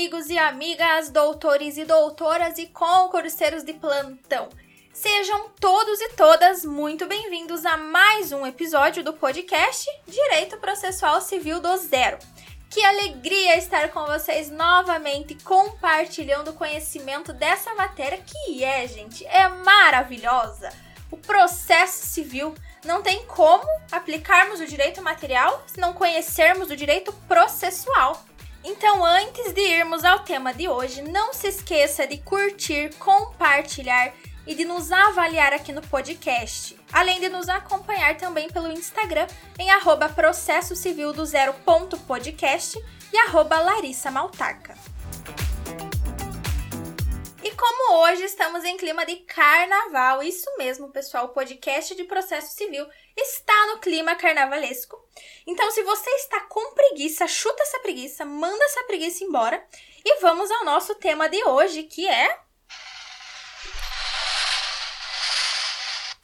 amigos e amigas, doutores e doutoras e concurseiros de plantão. Sejam todos e todas muito bem-vindos a mais um episódio do podcast Direito Processual Civil do Zero. Que alegria estar com vocês novamente compartilhando o conhecimento dessa matéria que é, gente, é maravilhosa. O processo civil não tem como aplicarmos o direito material se não conhecermos o direito processual. Então, antes de irmos ao tema de hoje, não se esqueça de curtir, compartilhar e de nos avaliar aqui no podcast, além de nos acompanhar também pelo Instagram em arroba processo e arroba Larissa. Como hoje estamos em clima de carnaval, isso mesmo, pessoal, o podcast de processo civil está no clima carnavalesco. Então, se você está com preguiça, chuta essa preguiça, manda essa preguiça embora e vamos ao nosso tema de hoje, que é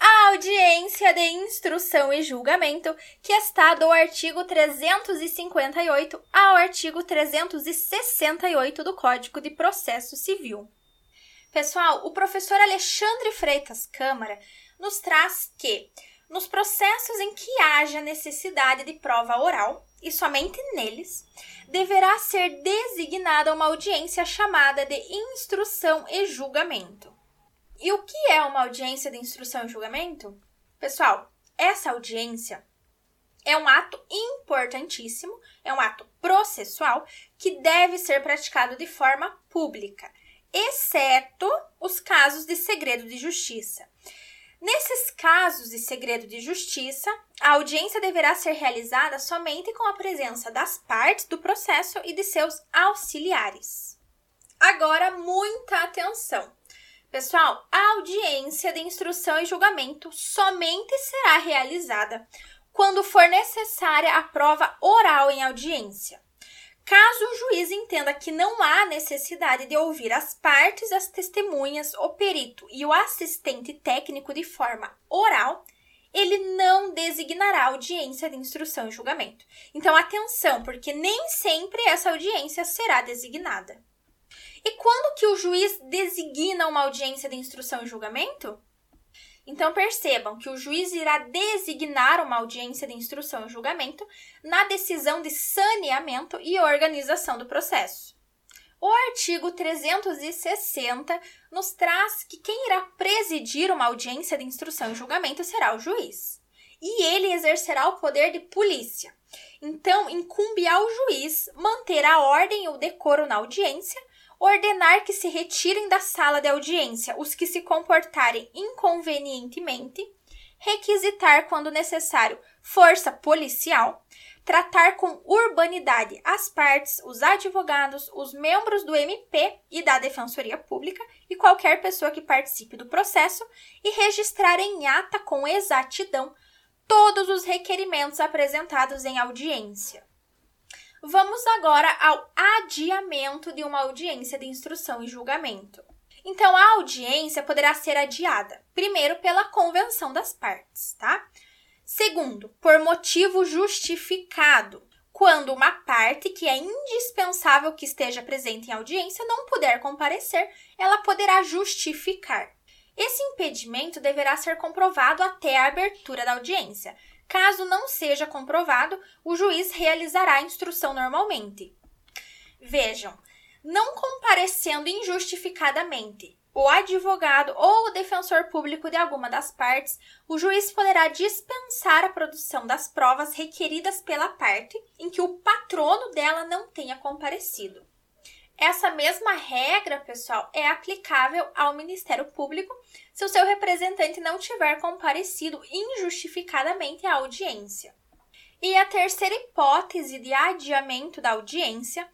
a audiência de instrução e julgamento, que está do artigo 358 ao artigo 368 do Código de Processo Civil. Pessoal, o professor Alexandre Freitas Câmara nos traz que, nos processos em que haja necessidade de prova oral, e somente neles, deverá ser designada uma audiência chamada de instrução e julgamento. E o que é uma audiência de instrução e julgamento? Pessoal, essa audiência é um ato importantíssimo, é um ato processual que deve ser praticado de forma pública exceto os casos de segredo de justiça. Nesses casos de segredo de justiça, a audiência deverá ser realizada somente com a presença das partes do processo e de seus auxiliares. Agora, muita atenção! Pessoal, a audiência de instrução e julgamento somente será realizada quando for necessária a prova oral em audiência. Caso o juiz entenda que não há necessidade de ouvir as partes, as testemunhas, o perito e o assistente técnico de forma oral, ele não designará audiência de instrução e julgamento. Então, atenção, porque nem sempre essa audiência será designada. E quando que o juiz designa uma audiência de instrução e julgamento? Então percebam que o juiz irá designar uma audiência de instrução e julgamento na decisão de saneamento e organização do processo. O artigo 360 nos traz que quem irá presidir uma audiência de instrução e julgamento será o juiz. E ele exercerá o poder de polícia. Então, incumbe ao juiz manter a ordem e o decoro na audiência, ordenar que se retirem da sala de audiência os que se comportarem inconvenientemente, requisitar, quando necessário, força policial, tratar com urbanidade as partes, os advogados, os membros do MP e da Defensoria Pública e qualquer pessoa que participe do processo e registrar em ata com exatidão todos os requerimentos apresentados em audiência. Vamos agora ao adiamento de uma audiência de instrução e julgamento. Então, a audiência poderá ser adiada, primeiro, pela convenção das partes, tá? Segundo, por motivo justificado, quando uma parte que é indispensável que esteja presente em audiência não puder comparecer, ela poderá justificar. Esse impedimento deverá ser comprovado até a abertura da audiência, Caso não seja comprovado, o juiz realizará a instrução normalmente. Vejam, não comparecendo injustificadamente o advogado ou o defensor público de alguma das partes, o juiz poderá dispensar a produção das provas requeridas pela parte em que o patrono dela não tenha comparecido. Essa mesma regra, pessoal, é aplicável ao Ministério Público se o seu representante não tiver comparecido injustificadamente à audiência. E a terceira hipótese de adiamento da audiência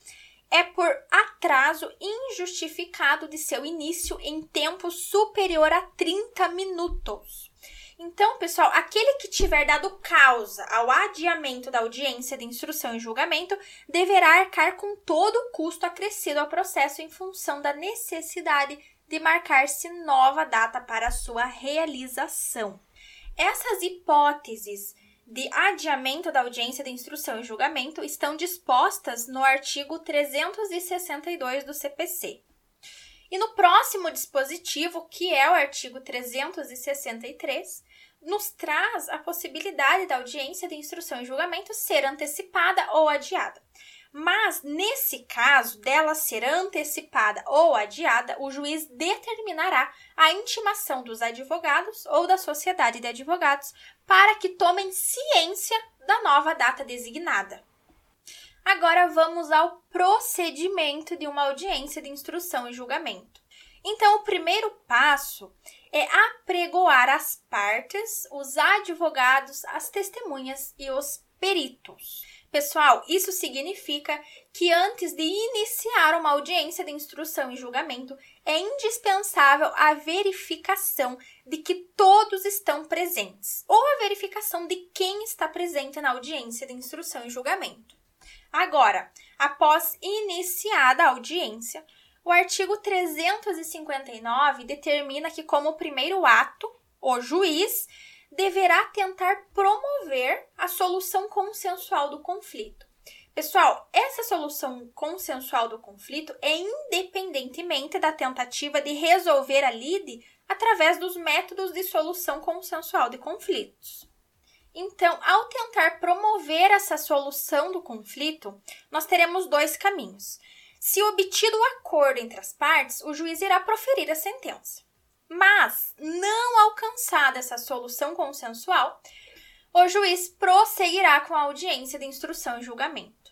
é por atraso injustificado de seu início em tempo superior a 30 minutos. Então, pessoal, aquele que tiver dado causa ao adiamento da audiência de instrução e julgamento deverá arcar com todo o custo acrescido ao processo em função da necessidade de marcar-se nova data para sua realização. Essas hipóteses de adiamento da audiência de instrução e julgamento estão dispostas no artigo 362 do CPC. E no próximo dispositivo, que é o artigo 363, nos traz a possibilidade da audiência de instrução e julgamento ser antecipada ou adiada. Mas, nesse caso dela ser antecipada ou adiada, o juiz determinará a intimação dos advogados ou da sociedade de advogados para que tomem ciência da nova data designada. Agora vamos ao procedimento de uma audiência de instrução e julgamento. Então, o primeiro passo é apregoar as partes, os advogados, as testemunhas e os peritos. Pessoal, isso significa que antes de iniciar uma audiência de instrução e julgamento, é indispensável a verificação de que todos estão presentes, ou a verificação de quem está presente na audiência de instrução e julgamento. Agora, após iniciada a audiência, o artigo 359 determina que, como primeiro ato, o juiz deverá tentar promover a solução consensual do conflito. Pessoal, essa solução consensual do conflito é independentemente da tentativa de resolver a lide através dos métodos de solução consensual de conflitos. Então, ao tentar promover essa solução do conflito, nós teremos dois caminhos. Se obtido o acordo entre as partes, o juiz irá proferir a sentença. Mas, não alcançada essa solução consensual, o juiz prosseguirá com a audiência de instrução e julgamento.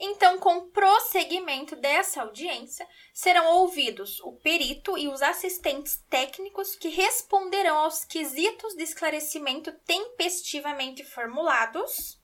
Então, com prosseguimento dessa audiência, serão ouvidos o perito e os assistentes técnicos que responderão aos quesitos de esclarecimento tempestivamente formulados.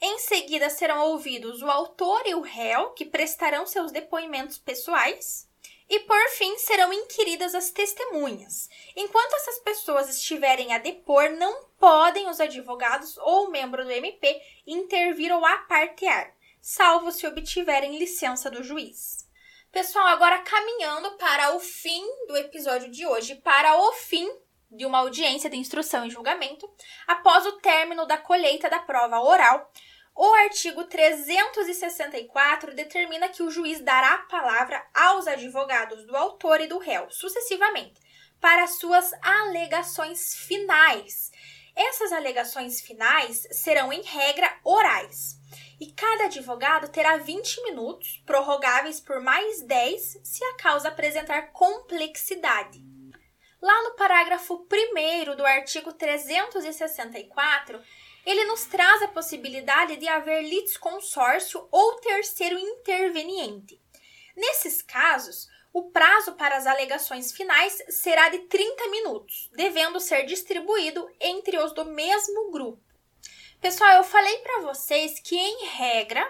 Em seguida, serão ouvidos o autor e o réu, que prestarão seus depoimentos pessoais. E por fim, serão inquiridas as testemunhas. Enquanto essas pessoas estiverem a depor, não podem os advogados ou membro do MP intervir ou apartear, salvo se obtiverem licença do juiz. Pessoal, agora caminhando para o fim do episódio de hoje, para o fim de uma audiência de instrução e julgamento, após o término da colheita da prova oral, o artigo 364 determina que o juiz dará a palavra aos advogados do autor e do réu, sucessivamente, para suas alegações finais. Essas alegações finais serão, em regra, orais. E cada advogado terá 20 minutos, prorrogáveis por mais 10 se a causa apresentar complexidade. Lá no parágrafo 1 do artigo 364, ele nos traz a possibilidade de haver litisconsórcio ou terceiro interveniente. Nesses casos, o prazo para as alegações finais será de 30 minutos, devendo ser distribuído entre os do mesmo grupo. Pessoal, eu falei para vocês que, em regra,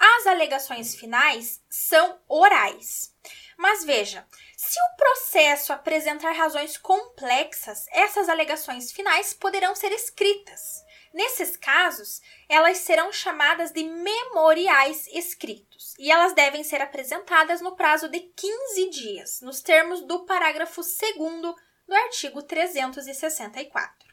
as alegações finais são orais. Mas veja, se o processo apresentar razões complexas, essas alegações finais poderão ser escritas. Nesses casos, elas serão chamadas de memoriais escritos e elas devem ser apresentadas no prazo de 15 dias, nos termos do parágrafo 2 do artigo 364.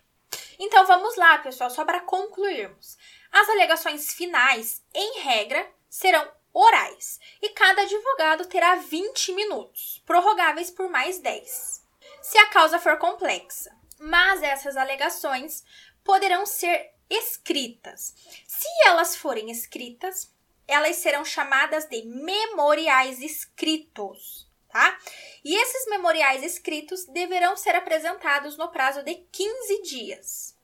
Então vamos lá, pessoal, só para concluirmos. As alegações finais, em regra, serão orais e cada advogado terá 20 minutos, prorrogáveis por mais 10, se a causa for complexa. Mas essas alegações poderão ser escritas. Se elas forem escritas, elas serão chamadas de memoriais escritos, tá? E esses memoriais escritos deverão ser apresentados no prazo de 15 dias.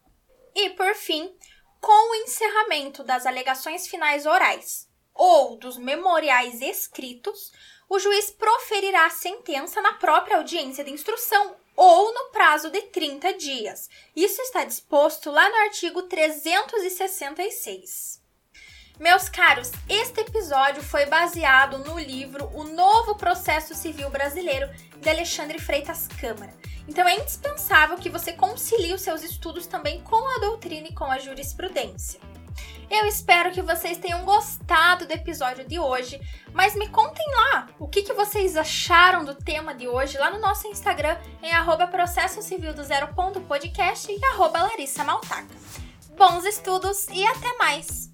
E, por fim, com o encerramento das alegações finais orais ou dos memoriais escritos, o juiz proferirá a sentença na própria audiência de instrução ou no prazo de 30 dias. Isso está disposto lá no artigo 366. Meus caros, este episódio foi baseado no livro O Novo Processo Civil Brasileiro de Alexandre Freitas Câmara. Então é indispensável que você concilie os seus estudos também com a doutrina e com a jurisprudência. Eu espero que vocês tenham gostado do episódio de hoje, mas me contem lá o que, que vocês acharam do tema de hoje lá no nosso Instagram em arroba processo civil do zero ponto podcast e arroba Larissa Maltaca. Bons estudos e até mais!